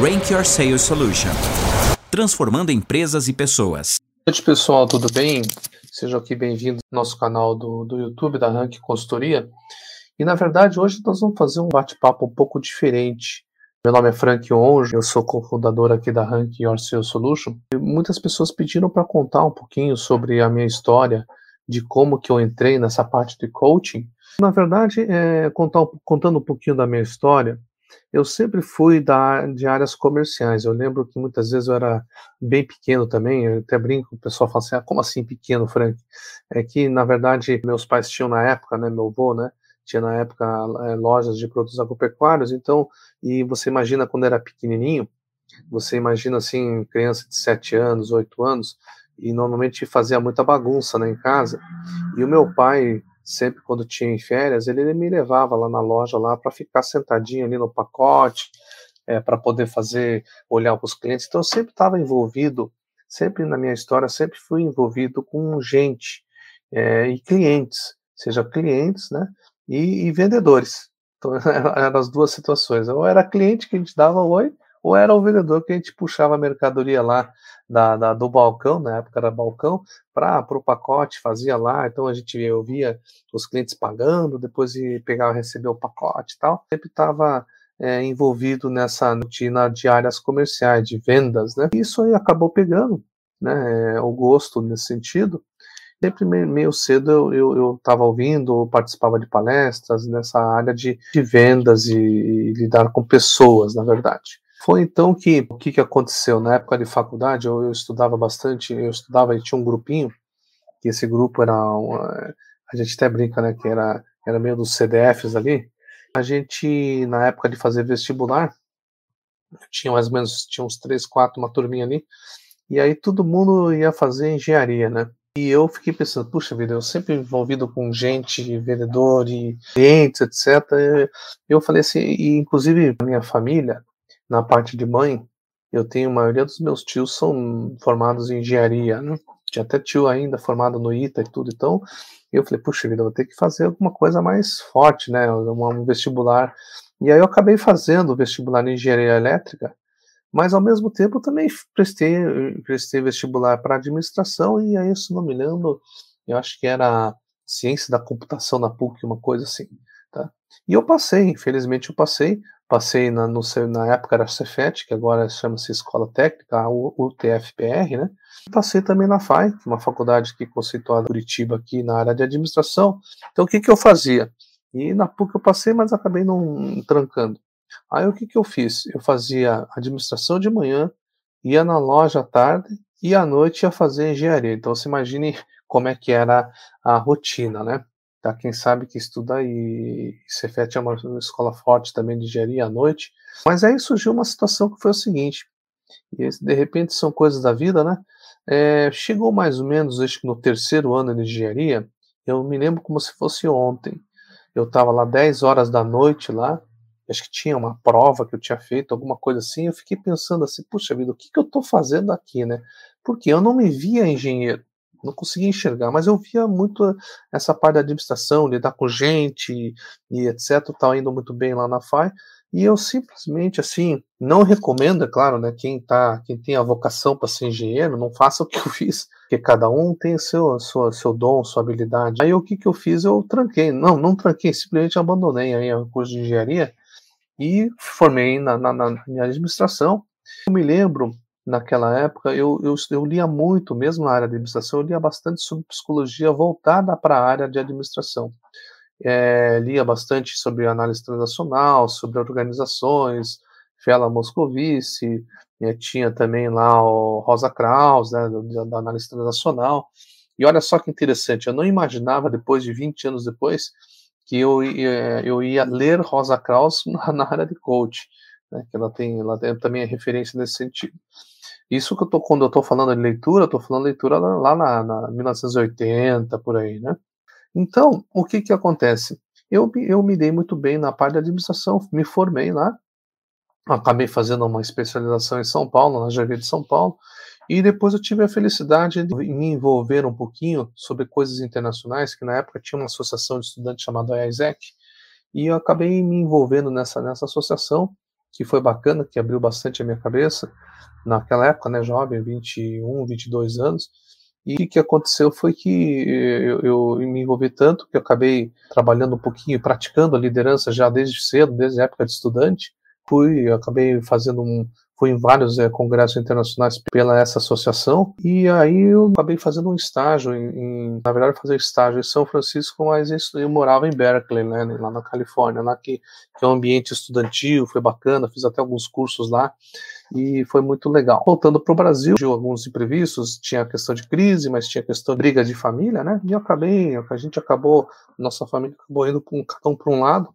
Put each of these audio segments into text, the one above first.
Rank Your Sales Solution transformando empresas e pessoas. Noite, pessoal, tudo bem? Sejam aqui bem-vindos ao nosso canal do, do YouTube da Rank Consultoria. E na verdade, hoje nós vamos fazer um bate-papo um pouco diferente. Meu nome é Frank Onge, eu sou cofundador aqui da Rank Your Sales Solution. E muitas pessoas pediram para contar um pouquinho sobre a minha história, de como que eu entrei nessa parte de coaching. Na verdade, é, contar, contando um pouquinho da minha história, eu sempre fui da, de áreas comerciais. Eu lembro que muitas vezes eu era bem pequeno também. Eu até brinco, o pessoal fala assim: ah, como assim pequeno, Frank? É que, na verdade, meus pais tinham na época, né, meu avô, né, tinha na época é, lojas de produtos agropecuários. Então, e você imagina quando era pequenininho, você imagina assim, criança de 7 anos, 8 anos, e normalmente fazia muita bagunça né, em casa. E o meu pai sempre quando tinha em férias, ele, ele me levava lá na loja lá para ficar sentadinho ali no pacote, é, para poder fazer, olhar para os clientes. Então eu sempre estava envolvido, sempre na minha história, sempre fui envolvido com gente é, e clientes, seja clientes, né, e, e vendedores. Então eram as duas situações. Ou era cliente que a gente dava oi, ou era o vendedor que a gente puxava a mercadoria lá da, da do balcão, na época era balcão, para o pacote, fazia lá, então a gente eu via os clientes pagando, depois de pegar receber o pacote e tal, sempre estava é, envolvido nessa rotina de áreas comerciais, de vendas, né? Isso aí acabou pegando, né, é, o gosto nesse sentido. Sempre meio cedo eu estava ouvindo, participava de palestras nessa área de, de vendas e, e lidar com pessoas, na verdade. Foi então que o que, que aconteceu na época de faculdade? Eu, eu estudava bastante, eu estudava e tinha um grupinho que esse grupo era uma, a gente até brinca, né, que era era meio dos CDFs ali. A gente na época de fazer vestibular tinha mais ou menos tinha uns três, quatro, uma turminha ali. E aí todo mundo ia fazer engenharia, né? E eu fiquei pensando, puxa vida, eu sempre envolvido com gente, vendedor e clientes, etc. Eu falei assim, e inclusive a minha família, na parte de mãe, eu tenho a maioria dos meus tios são formados em engenharia, né? Tinha até tio ainda formado no ITA e tudo, então eu falei, puxa vida, vou ter que fazer alguma coisa mais forte, né? Um vestibular. E aí eu acabei fazendo o vestibular em engenharia elétrica, mas ao mesmo tempo também prestei, prestei vestibular para administração, e aí, se não me lembro, eu acho que era ciência da computação na PUC, uma coisa assim. Tá? E eu passei, infelizmente eu passei, passei na, no, na época era Cefet, que agora chama-se Escola Técnica, a UTFPR, né? Passei também na FAI, uma faculdade que conceituada em Curitiba aqui na área de administração. Então o que que eu fazia? E na PUC eu passei, mas acabei não trancando. Aí o que que eu fiz? Eu fazia administração de manhã, ia na loja à tarde e à noite ia fazer engenharia. Então você imagine como é que era a rotina, né? Tá? Quem sabe que estuda e Cefet é uma escola forte também de engenharia à noite. Mas aí surgiu uma situação que foi o seguinte, e de repente são coisas da vida, né? É, chegou mais ou menos, acho que no terceiro ano de engenharia, eu me lembro como se fosse ontem. Eu estava lá 10 horas da noite lá, acho que tinha uma prova que eu tinha feito, alguma coisa assim, eu fiquei pensando assim, puxa vida, o que, que eu estou fazendo aqui, né? Porque eu não me via engenheiro não conseguia enxergar, mas eu via muito essa parte da administração, lidar com gente e etc, tal, indo muito bem lá na FAI, e eu simplesmente, assim, não recomendo, é claro, né, quem tá, quem tem a vocação para ser engenheiro, não faça o que eu fiz, porque cada um tem seu, seu, seu dom, sua habilidade. Aí o que que eu fiz? Eu tranquei, não, não tranquei, simplesmente abandonei aí o curso de engenharia e formei na, na, na administração. Eu me lembro naquela época, eu, eu, eu, lia muito, mesmo na área de administração, eu lia bastante sobre psicologia voltada para a área de administração. É, lia bastante sobre análise transacional, sobre organizações, Fela Moscovici, é, tinha também lá o Rosa Kraus, né, da análise transacional. E olha só que interessante, eu não imaginava, depois de 20 anos depois, que eu, eu ia ler Rosa Kraus na, na área de coach, né, que ela tem, ela tem também é referência nesse sentido. Isso que eu tô, quando eu estou falando de leitura, estou falando de leitura lá na, na 1980, por aí, né? Então, o que que acontece? Eu, eu me dei muito bem na parte de administração, me formei lá, acabei fazendo uma especialização em São Paulo, na GV de São Paulo, e depois eu tive a felicidade de me envolver um pouquinho sobre coisas internacionais, que na época tinha uma associação de estudantes chamada IASEC, e eu acabei me envolvendo nessa, nessa associação, que foi bacana, que abriu bastante a minha cabeça naquela época, né, jovem, 21, 22 anos. E o que aconteceu foi que eu, eu, me envolvi tanto que eu acabei trabalhando um pouquinho, praticando a liderança já desde cedo, desde a época de estudante. Fui, acabei fazendo um, fui em vários é, congressos internacionais pela essa associação e aí eu acabei fazendo um estágio em, em na verdade fazer estágio em São Francisco mas eu morava em Berkeley né, lá na Califórnia lá que, que é um ambiente estudantil foi bacana fiz até alguns cursos lá e foi muito legal. Voltando para o Brasil, alguns imprevistos, tinha a questão de crise, mas tinha a questão de briga de família, né? E eu acabei, a gente acabou, nossa família acabou indo um, cada um para um lado,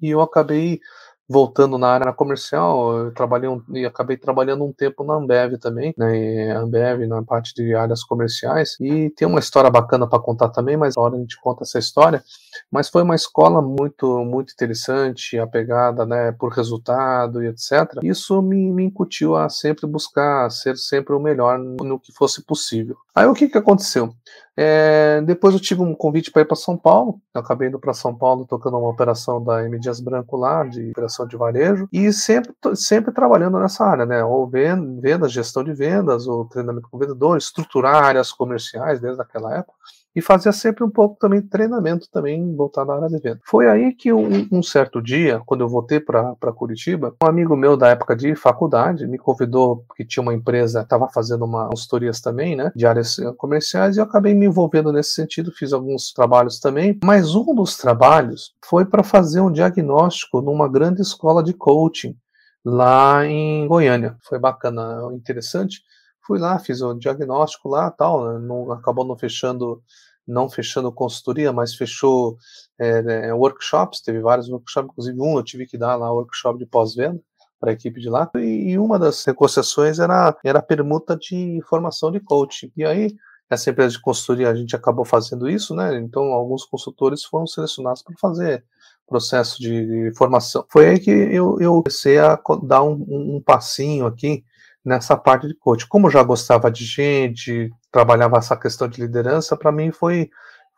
e eu acabei voltando na área comercial, eu trabalhei um, e acabei trabalhando um tempo na Ambev também, né, Ambev na parte de áreas comerciais, e tem uma história bacana para contar também, mas a hora a gente conta essa história, mas foi uma escola muito muito interessante, a pegada, né, por resultado e etc. Isso me, me incutiu a sempre buscar ser sempre o melhor no que fosse possível. Aí o que que aconteceu? É, depois eu tive um convite para ir para São Paulo. Eu acabei indo para São Paulo tocando uma operação da M Dias Branco lá, de operação de varejo, e sempre, sempre trabalhando nessa área, né? Ou vendas, gestão de vendas, ou treinamento com vendedor, estruturar áreas comerciais desde aquela época e fazia sempre um pouco também de treinamento também voltado à área de venda. Foi aí que um, um certo dia, quando eu voltei para Curitiba, um amigo meu da época de faculdade me convidou, porque tinha uma empresa, estava fazendo uma consultorias também, né, de áreas eh, comerciais, e eu acabei me envolvendo nesse sentido, fiz alguns trabalhos também, mas um dos trabalhos foi para fazer um diagnóstico numa grande escola de coaching lá em Goiânia. Foi bacana, interessante Fui lá, fiz o diagnóstico lá, tal, né, não, acabou não fechando, não fechando consultoria, mas fechou é, é, workshops, teve vários workshops, inclusive um eu tive que dar lá, workshop de pós-venda para a equipe de lá, e, e uma das negociações era, era permuta de formação de coaching. E aí, essa empresa de consultoria, a gente acabou fazendo isso, né? Então, alguns consultores foram selecionados para fazer processo de formação. Foi aí que eu, eu comecei a dar um, um passinho aqui nessa parte de coach. Como já gostava de gente, trabalhava essa questão de liderança, para mim foi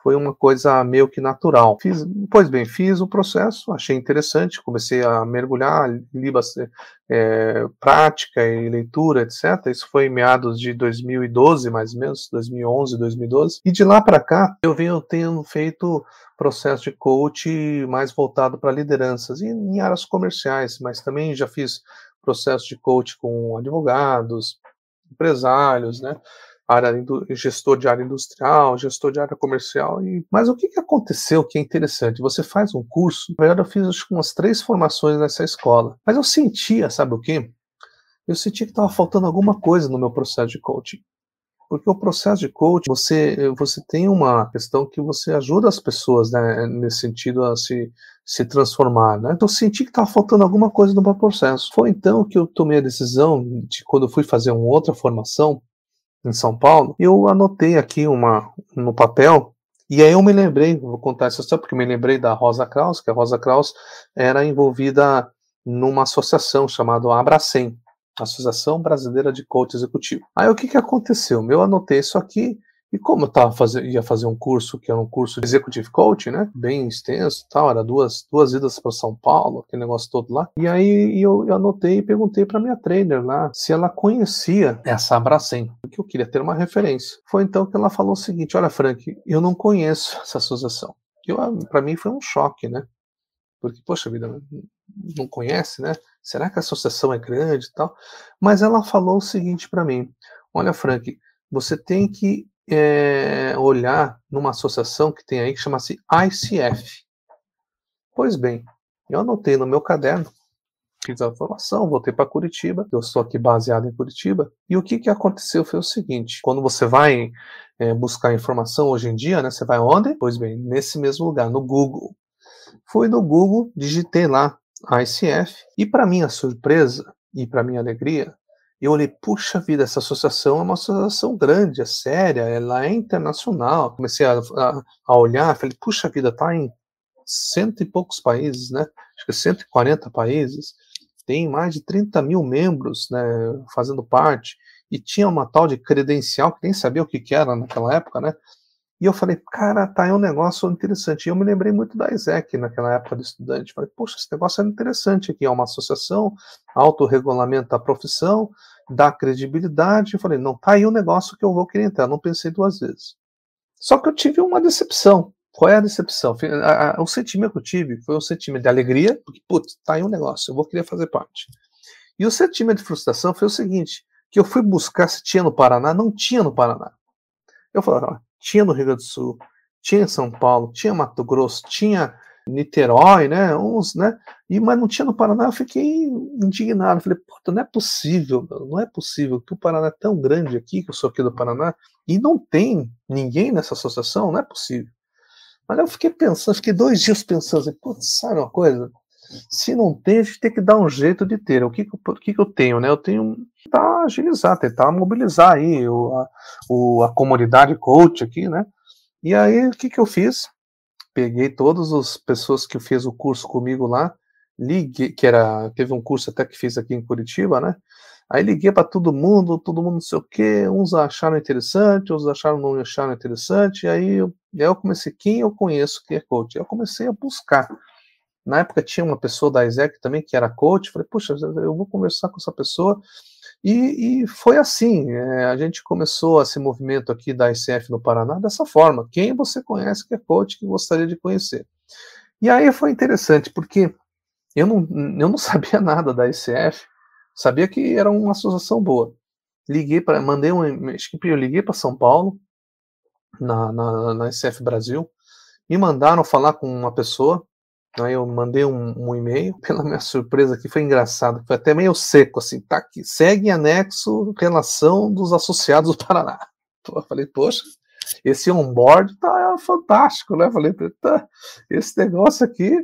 foi uma coisa meio que natural. Fiz, pois bem, fiz o processo, achei interessante, comecei a mergulhar, li é, prática e leitura, etc. Isso foi em meados de 2012, mais ou menos, 2011, 2012. E de lá para cá, eu venho tendo feito processo de coach mais voltado para lideranças e em áreas comerciais, mas também já fiz processo de coach com advogados, empresários, né? Área, gestor de área industrial, gestor de área comercial. E, mas o que, que aconteceu que é interessante? Você faz um curso, na verdade eu fiz acho, umas três formações nessa escola, mas eu sentia, sabe o quê? Eu sentia que estava faltando alguma coisa no meu processo de coaching. Porque o processo de coaching, você, você tem uma questão que você ajuda as pessoas, né, nesse sentido, a se, se transformar, né? Então, eu senti que estava faltando alguma coisa no meu processo. Foi então que eu tomei a decisão de, quando eu fui fazer uma outra formação em São Paulo, eu anotei aqui uma no papel e aí eu me lembrei, vou contar essa história porque eu me lembrei da Rosa Kraus, que a Rosa Kraus era envolvida numa associação chamada Abracem, Associação Brasileira de Coach Executivo. Aí o que, que aconteceu? Eu anotei isso aqui, e como eu tava fazer, ia fazer um curso, que era um curso de Executive Coach, né? Bem extenso tal, era duas, duas idas para São Paulo, aquele negócio todo lá. E aí eu, eu anotei e perguntei para minha trainer lá se ela conhecia essa Abracem, porque eu queria ter uma referência. Foi então que ela falou o seguinte: Olha, Frank, eu não conheço essa associação. Para mim foi um choque, né? Porque, poxa vida, não conhece, né? Será que a associação é grande e tal? Mas ela falou o seguinte para mim: olha, Frank, você tem que é, olhar numa associação que tem aí que chama-se ICF. Pois bem, eu anotei no meu caderno, fiz a formação, voltei para Curitiba, eu estou aqui baseado em Curitiba, e o que, que aconteceu foi o seguinte: quando você vai é, buscar informação hoje em dia, né, você vai onde? Pois bem, nesse mesmo lugar, no Google. Fui no Google, digitei lá ICF, e para minha surpresa e para minha alegria, eu olhei, puxa vida, essa associação é uma associação grande, é séria, ela é internacional. Comecei a, a, a olhar, falei, puxa vida, tá em cento e poucos países, né? Acho que 140 países, tem mais de 30 mil membros, né, fazendo parte, e tinha uma tal de credencial que nem sabia o que, que era naquela época, né? E eu falei, cara, tá, é um negócio interessante. E eu me lembrei muito da ISEC naquela época de estudante. Falei, poxa, esse negócio é interessante aqui. É uma associação, autorregulamenta a profissão, dá credibilidade. Eu falei, não, tá aí um negócio que eu vou querer entrar. Não pensei duas vezes. Só que eu tive uma decepção. Qual é a decepção? O sentimento que eu tive foi um sentimento de alegria, porque, putz, tá aí um negócio, eu vou querer fazer parte. E o sentimento de frustração foi o seguinte, que eu fui buscar se tinha no Paraná, não tinha no Paraná. Eu falei, tinha no Rio Grande do Sul, tinha em São Paulo, tinha Mato Grosso, tinha Niterói, né, uns, né, e, mas não tinha no Paraná, eu fiquei indignado, falei, puta, não é possível, não é possível que o Paraná é tão grande aqui, que eu sou aqui do Paraná, e não tem ninguém nessa associação, não é possível. Mas eu fiquei pensando, fiquei dois dias pensando, assim, putz, sabe uma coisa? Se não tem, a gente tem que dar um jeito de ter. O que, o que, eu tenho, né? Eu tenho que tentar agilizar, tentar mobilizar aí o, a, o, a comunidade coach aqui, né? E aí, o que, que eu fiz? Peguei todas as pessoas que fez o curso comigo lá, liguei, que era, teve um curso até que fiz aqui em Curitiba, né? Aí liguei para todo mundo, todo mundo não sei o quê, uns acharam interessante, outros acharam não acharam interessante, aí eu, aí eu comecei, quem eu conheço que é coach? Eu comecei a buscar. Na época tinha uma pessoa da ISEC também que era coach, falei, puxa, eu vou conversar com essa pessoa, e, e foi assim, é, a gente começou esse movimento aqui da ICF no Paraná dessa forma, quem você conhece que é coach que gostaria de conhecer? E aí foi interessante, porque eu não, eu não sabia nada da ICF, Sabia que era uma associação boa. Liguei para, mandei um, acho que eu liguei para São Paulo, na, na, na SF Brasil, me mandaram falar com uma pessoa, aí eu mandei um, um e-mail, pela minha surpresa aqui, foi engraçado, foi até meio seco, assim, tá aqui, segue anexo relação dos associados do Paraná. Eu falei, poxa, esse onboard tá fantástico, né? Eu falei, tá, esse negócio aqui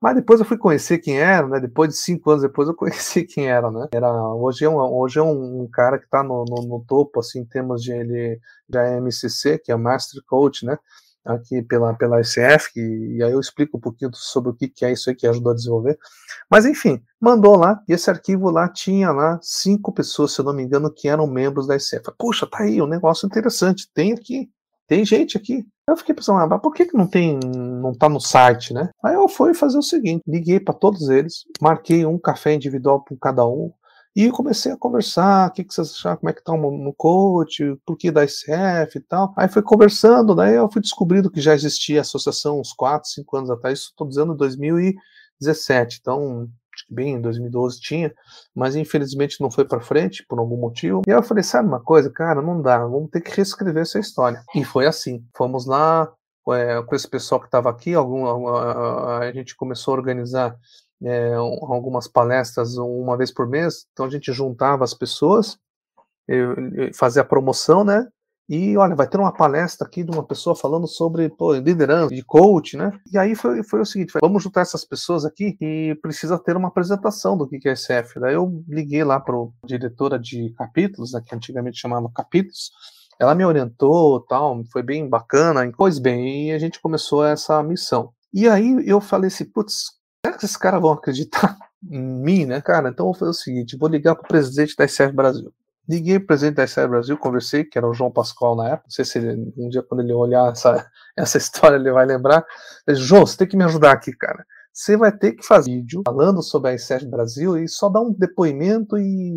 mas depois eu fui conhecer quem era, né? Depois de cinco anos depois eu conheci quem era, né? Era, hoje é um, hoje é um, cara que está no, no, no, topo, assim, em termos de ele da MCC, que é Master Coach, né? Aqui pela, pela ICF, e, aí eu explico um pouquinho sobre o que, que é isso aí que ajudou a desenvolver. Mas enfim, mandou lá, e esse arquivo lá tinha lá cinco pessoas, se eu não me engano, que eram membros da ICF. Puxa, tá aí, um negócio interessante, tem aqui, tem gente aqui. Eu fiquei pensando, ah, mas por que, que não tem, não tá no site, né? Aí eu fui fazer o seguinte, liguei para todos eles, marquei um café individual para cada um, e comecei a conversar, o que, que vocês acharam, como é que tá no coach, por que da ICF e tal. Aí foi conversando, daí eu fui descobrindo que já existia a associação uns 4, 5 anos atrás, isso estou dizendo em 2017, então acho que bem em 2012 tinha, mas infelizmente não foi para frente por algum motivo. E aí eu falei, sabe uma coisa, cara, não dá, vamos ter que reescrever essa história. E foi assim. Fomos lá é, com esse pessoal que estava aqui, algum, a, a, gente começou a organizar é, algumas palestras uma vez por mês, então a gente juntava as pessoas, fazia a promoção, né? E olha, vai ter uma palestra aqui de uma pessoa falando sobre pô, liderança, de coach, né? E aí foi, foi o seguinte: vamos juntar essas pessoas aqui e precisa ter uma apresentação do que é SF. Daí eu liguei lá para a diretora de capítulos, né, que antigamente chamava capítulos. Ela me orientou, tal, foi bem bacana. Pois bem, e a gente começou essa missão. E aí eu falei assim, putz, será que esses caras vão acreditar em mim, né, cara? Então vou fazer o seguinte: vou ligar para o presidente da SF Brasil. Liguei para o presidente da SR Brasil, conversei, que era o João Pascoal na época. Não sei se ele, um dia, quando ele olhar essa, essa história, ele vai lembrar. Ele disse, João, você tem que me ajudar aqui, cara. Você vai ter que fazer vídeo falando sobre a SR Brasil e só dá um depoimento e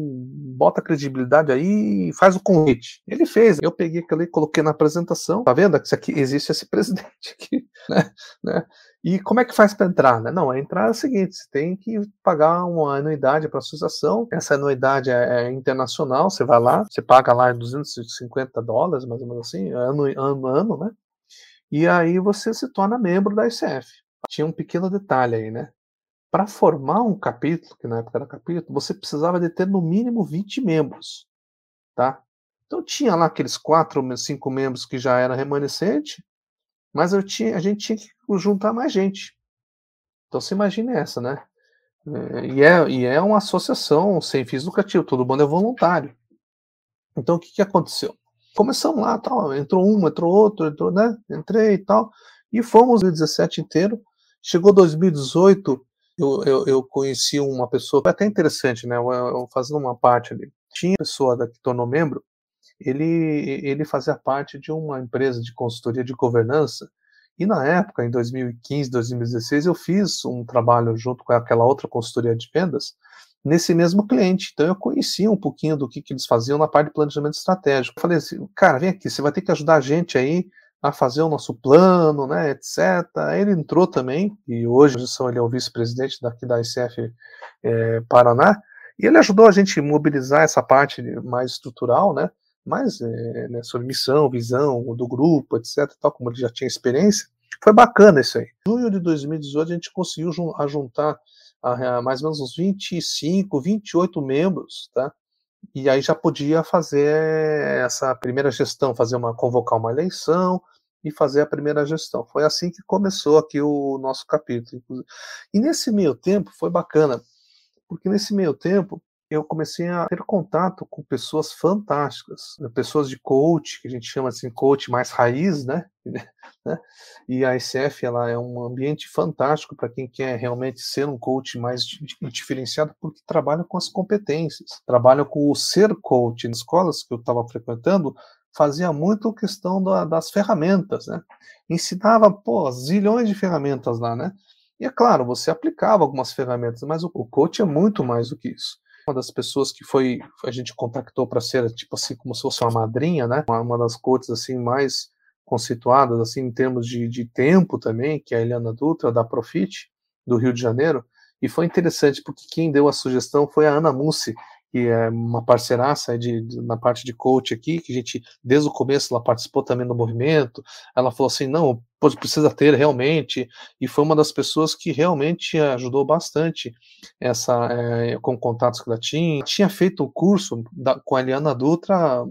bota credibilidade aí e faz o convite. Ele fez. Eu peguei aquilo e coloquei na apresentação. Tá vendo? Que aqui existe esse presidente aqui, né? né? E como é que faz para entrar? Né? Não, a entrada é o seguinte: você tem que pagar uma anuidade para a associação. Essa anuidade é, é, internacional. Você vai lá, você paga lá 250 dólares, mais ou menos assim, ano ano, ano, né? E aí você se torna membro da ICF. Tinha um pequeno detalhe aí, né? Para formar um capítulo, que na época era capítulo, você precisava de ter no mínimo 20 membros, tá? Então tinha lá aqueles quatro, cinco membros que já era remanescente, mas eu tinha, a gente tinha que juntar mais gente. Então você imagina essa, né? É, e é, e é uma associação sem fins lucrativos, todo mundo é voluntário. Então o que, que aconteceu? Começamos lá, tal, entrou um, entrou outro, entrou, né? Entrei e tal, e fomos 2017 inteiro. Chegou 2018, eu, eu, eu conheci uma pessoa, até interessante, né? Eu, eu, fazendo uma parte ali. Tinha pessoa que tornou membro, ele, ele fazia parte de uma empresa de consultoria de governança, e na época, em 2015, 2016, eu fiz um trabalho junto com aquela outra consultoria de vendas, nesse mesmo cliente. Então eu conhecia um pouquinho do que, que eles faziam na parte de planejamento estratégico. Eu falei assim, cara, vem aqui, você vai ter que ajudar a gente aí a fazer o nosso plano, né, etc. Ele entrou também, e hoje ele é o vice-presidente daqui da ICF é, Paraná, e ele ajudou a gente a mobilizar essa parte mais estrutural, né, mais é, né, sobre missão, visão do grupo, etc, tal, como ele já tinha experiência. Foi bacana isso aí. Em junho de 2018 a gente conseguiu juntar a, a mais ou menos uns 25, 28 membros, tá? E aí já podia fazer essa primeira gestão, fazer uma convocar uma eleição, e fazer a primeira gestão. Foi assim que começou aqui o nosso capítulo. E nesse meio tempo foi bacana, porque nesse meio tempo eu comecei a ter contato com pessoas fantásticas, né, pessoas de coach, que a gente chama assim coach mais raiz, né? né? E a ICF ela é um ambiente fantástico para quem quer realmente ser um coach mais diferenciado, porque trabalha com as competências, trabalha com o ser coach. Nas escolas que eu estava frequentando, fazia muito questão da, das ferramentas, né? Ensinava, pô, zilhões de ferramentas lá, né? E é claro, você aplicava algumas ferramentas, mas o, o coach é muito mais do que isso. Uma das pessoas que foi a gente contactou para ser tipo assim como se fosse uma madrinha, né? Uma, uma das coaches assim mais conceituadas assim em termos de, de tempo também, que é a Eliana Dutra da Profit do Rio de Janeiro. E foi interessante porque quem deu a sugestão foi a Ana Mussi, que é uma parceiraça de, de, na parte de coach aqui, que a gente, desde o começo, ela participou também do movimento. Ela falou assim: não, precisa ter realmente, e foi uma das pessoas que realmente ajudou bastante essa é, com contatos que ela tinha. Tinha feito o curso da, com a Eliana Dutra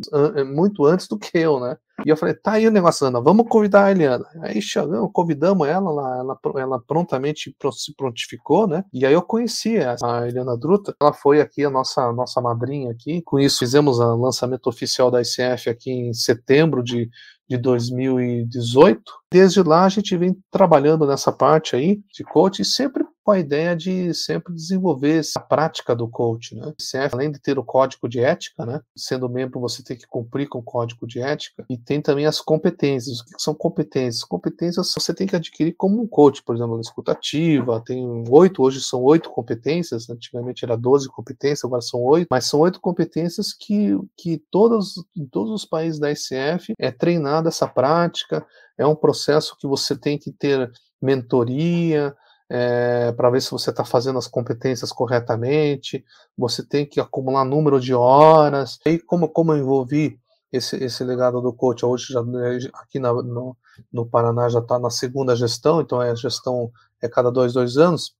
muito antes do que eu, né? E eu falei, tá aí o negócio, Ana, vamos convidar a Eliana. Aí chegamos, convidamos ela, ela, ela, ela prontamente se prontificou, né? E aí eu conheci a Eliana Druta, ela foi aqui a nossa, nossa madrinha aqui. Com isso, fizemos o lançamento oficial da ICF aqui em setembro de de 2018. Desde lá a gente vem trabalhando nessa parte aí de coach sempre com a ideia de sempre desenvolver essa prática do coach, né? CF, além de ter o código de ética, né? Sendo membro, você tem que cumprir com o código de ética e tem também as competências. O que são competências? Competências você tem que adquirir como um coach, por exemplo, escutativa, tem oito, hoje são oito competências, antigamente era doze competências, agora são oito, mas são oito competências que, que todos, em todos os países da ICF é treinada essa prática, é um processo que você tem que ter mentoria, é, para ver se você está fazendo as competências corretamente, você tem que acumular número de horas. E como, como eu envolvi esse, esse legado do coach, hoje já, né, aqui na, no, no Paraná já está na segunda gestão, então é a gestão é cada dois, dois anos.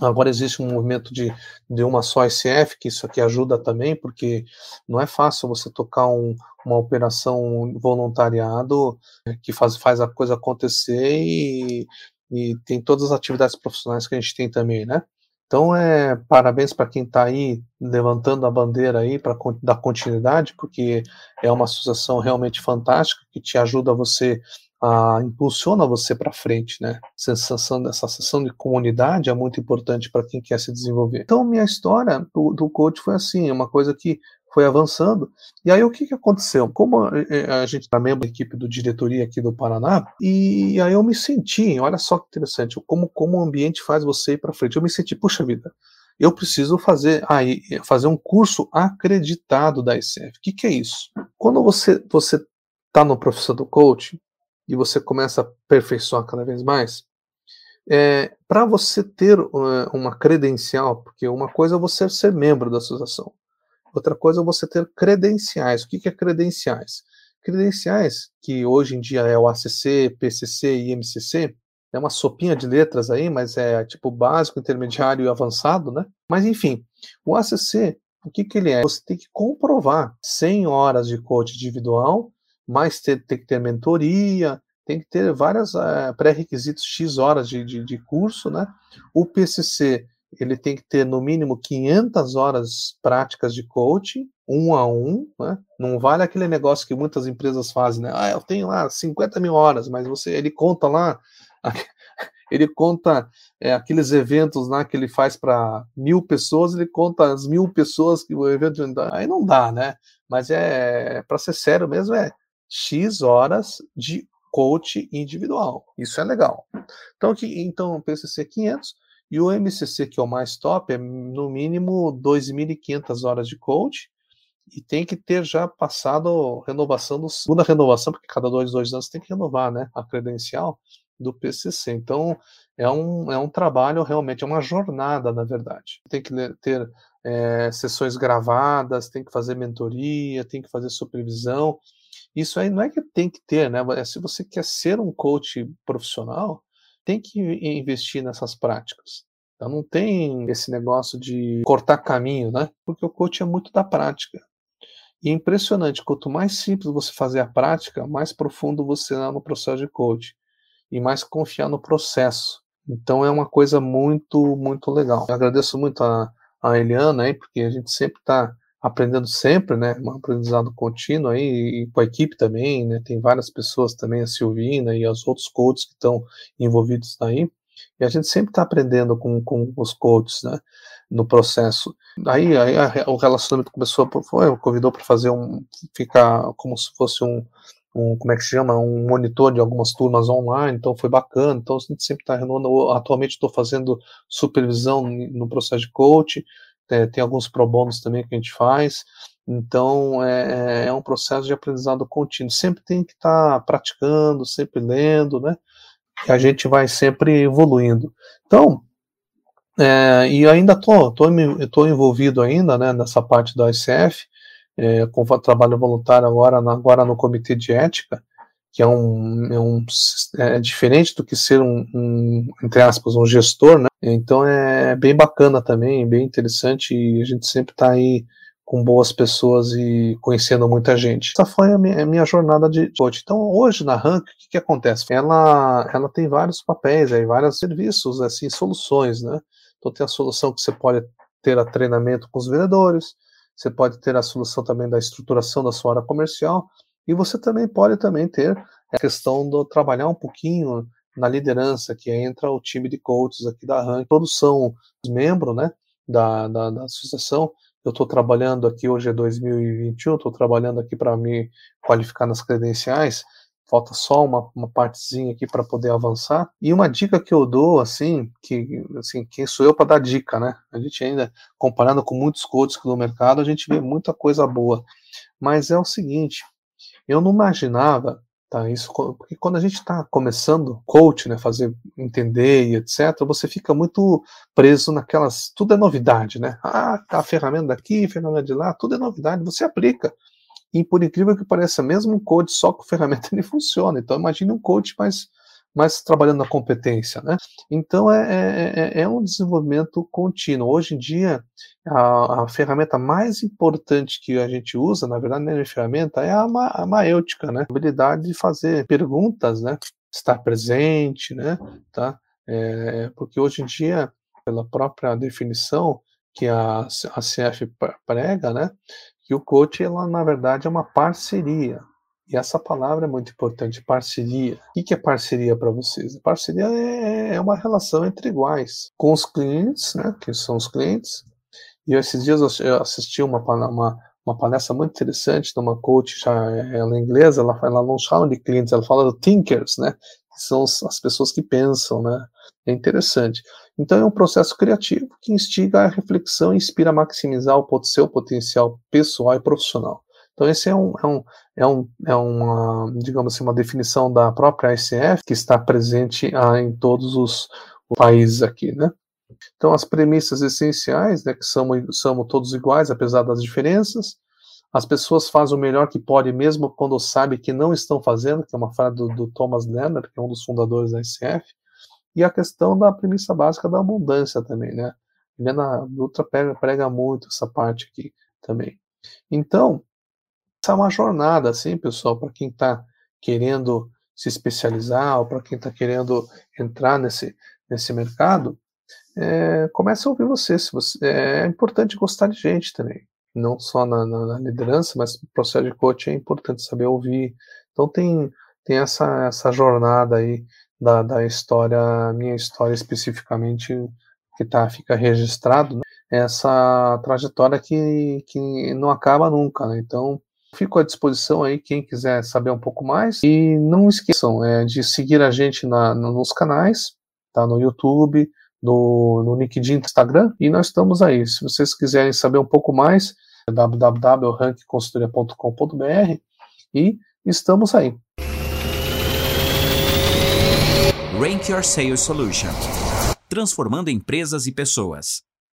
Agora existe um movimento de, de uma só SF, que isso aqui ajuda também, porque não é fácil você tocar um, uma operação voluntariado que faz, faz a coisa acontecer e, e tem todas as atividades profissionais que a gente tem também, né? Então, é, parabéns para quem está aí levantando a bandeira aí para dar continuidade, porque é uma associação realmente fantástica que te ajuda você a impulsiona você para frente, né? Sensação dessa sensação de comunidade é muito importante para quem quer se desenvolver. Então, minha história do, do coach foi assim, uma coisa que foi avançando. E aí o que, que aconteceu? Como eh, eh, a gente está membro da equipe do diretoria aqui do Paraná, e aí eu me senti, olha só que interessante, como, como o ambiente faz você ir para frente. Eu me senti, puxa vida, eu preciso fazer aí fazer um curso acreditado da ICF. O que, que é isso? Quando você você está no profissão do coach e você começa a aperfeiçoar cada vez mais, é, para você ter uh, uma credencial, porque uma coisa é você ser membro da associação, Outra coisa é você ter credenciais. O que é credenciais? Credenciais, que hoje em dia é o ACC, PCC e MCC, é uma sopinha de letras aí, mas é tipo básico, intermediário e avançado, né? Mas enfim, o ACC, o que, que ele é? Você tem que comprovar 100 horas de coach individual, mas ter, tem que ter mentoria, tem que ter vários uh, pré-requisitos, X horas de, de, de curso, né? O PCC ele tem que ter no mínimo 500 horas práticas de coaching, um a um, né? Não vale aquele negócio que muitas empresas fazem, né? Ah, eu tenho lá 50 mil horas, mas você, ele conta lá, ele conta é, aqueles eventos lá que ele faz para mil pessoas, ele conta as mil pessoas que o evento. Aí não dá, né? Mas é, para ser sério mesmo, é X horas de coach individual. Isso é legal. Então, aqui, então o PCC 500 e o MCC, que é o mais top, é no mínimo 2.500 horas de coach e tem que ter já passado renovação, do, segunda renovação, porque cada dois, dois anos tem que renovar né, a credencial do PCC. Então, é um, é um trabalho realmente, é uma jornada, na verdade. Tem que ter é, sessões gravadas, tem que fazer mentoria, tem que fazer supervisão. Isso aí não é que tem que ter, né? É, se você quer ser um coach profissional, tem que investir nessas práticas. Então não tem esse negócio de cortar caminho, né? Porque o coach é muito da prática. E é impressionante, quanto mais simples você fazer a prática, mais profundo você é no processo de coach e mais confiar no processo. Então é uma coisa muito, muito legal. Eu agradeço muito a, a Eliana aí, porque a gente sempre está aprendendo sempre, né? Um aprendizado contínuo aí, e com a equipe também, né? Tem várias pessoas também, a Silvina e os outros coaches que estão envolvidos aí. E a gente sempre está aprendendo com, com os coaches, né? No processo. Aí, aí a, o relacionamento começou, foi, convidou para fazer um, ficar como se fosse um, um, como é que se chama, um monitor de algumas turmas online, então foi bacana, então a gente sempre está renovando, atualmente estou fazendo supervisão no processo de coach, é, tem alguns pro bônus também que a gente faz, então é, é, é um processo de aprendizado contínuo, sempre tem que estar tá praticando, sempre lendo, né, a gente vai sempre evoluindo. Então, é, e ainda estou tô, tô, tô, envolvido ainda, né, nessa parte da ICF, é, com trabalho voluntário agora, agora no comitê de ética, que é um, é, um, é diferente do que ser um, um, entre aspas, um gestor, né? Então é bem bacana também, bem interessante e a gente sempre está aí com boas pessoas e conhecendo muita gente. Essa foi a minha, a minha jornada de coach. Então hoje na Rank, o que, que acontece? Ela, ela tem vários papéis, aí, vários serviços, assim, soluções, né? Então tem a solução que você pode ter a treinamento com os vendedores, você pode ter a solução também da estruturação da sua área comercial, e você também pode também ter a questão do trabalhar um pouquinho na liderança, que entra o time de coaches aqui da RAN. Todos são membros né, da, da, da associação. Eu estou trabalhando aqui, hoje é 2021, estou trabalhando aqui para me qualificar nas credenciais. Falta só uma, uma partezinha aqui para poder avançar. E uma dica que eu dou, assim, que assim, quem sou eu para dar dica, né? A gente ainda, comparando com muitos coaches do mercado, a gente vê muita coisa boa. Mas é o seguinte, eu não imaginava, tá? Isso porque quando a gente está começando coach, né, fazer entender e etc, você fica muito preso naquelas, tudo é novidade, né? Ah, tá ferramenta daqui, ferramenta de lá, tudo é novidade, você aplica. E por incrível que pareça, mesmo um coach só com ferramenta ele funciona. Então imagine um coach mais mas trabalhando na competência, né? Então é, é, é, é um desenvolvimento contínuo. Hoje em dia, a, a, ferramenta mais importante que a gente usa, na verdade, não é a ferramenta, é a, ma, a maêutica, né? A habilidade de fazer perguntas, né? Estar presente, né? Tá? É, porque hoje em dia, pela própria definição que a, a CF prega, né? Que o coach, ela, na verdade, é uma parceria, e essa palavra é muito importante, parceria. O que é parceria para vocês? Parceria é, é uma relação entre iguais, com os clientes, né, que são os clientes. E esses dias eu assisti uma, uma, uma palestra muito interessante de uma coach, já, ela é inglesa, ela, ela não fala de clientes, ela fala de thinkers, né, que são as pessoas que pensam, né, é interessante. Então é um processo criativo que instiga a reflexão e inspira a maximizar o seu potencial pessoal e profissional. Então, esse é, um, é, um, é, um, é uma, digamos assim, uma definição da própria ICF que está presente ah, em todos os, países aqui, né? Então, as premissas essenciais, né, que somos, somos todos iguais, apesar das diferenças, as pessoas fazem o melhor que podem, mesmo quando sabem que não estão fazendo, que é uma frase do, do Thomas Leonard, que é um dos fundadores da ICF, e a questão da premissa básica da abundância também, né? Helena Dutra prega, prega muito essa parte aqui também. Então, é uma jornada, assim, pessoal, para quem está querendo se especializar ou para quem está querendo entrar nesse, nesse mercado, é, comece a ouvir você, se você. É importante gostar de gente também, não só na, na, na, liderança, mas no processo de coaching é importante saber ouvir. Então tem, tem essa, essa jornada aí da, da história, minha história especificamente, que tá, fica registrado, né? essa trajetória que, que não acaba nunca. Né? Então, fico à disposição aí, quem quiser saber um pouco mais. E não esqueçam é, de seguir a gente na, nos canais, tá? no YouTube, no, no LinkedIn, Instagram, e nós estamos aí. Se vocês quiserem saber um pouco mais, é www.rankconsultoria.com.br e estamos aí. Rank Your Sales Solution transformando empresas e pessoas.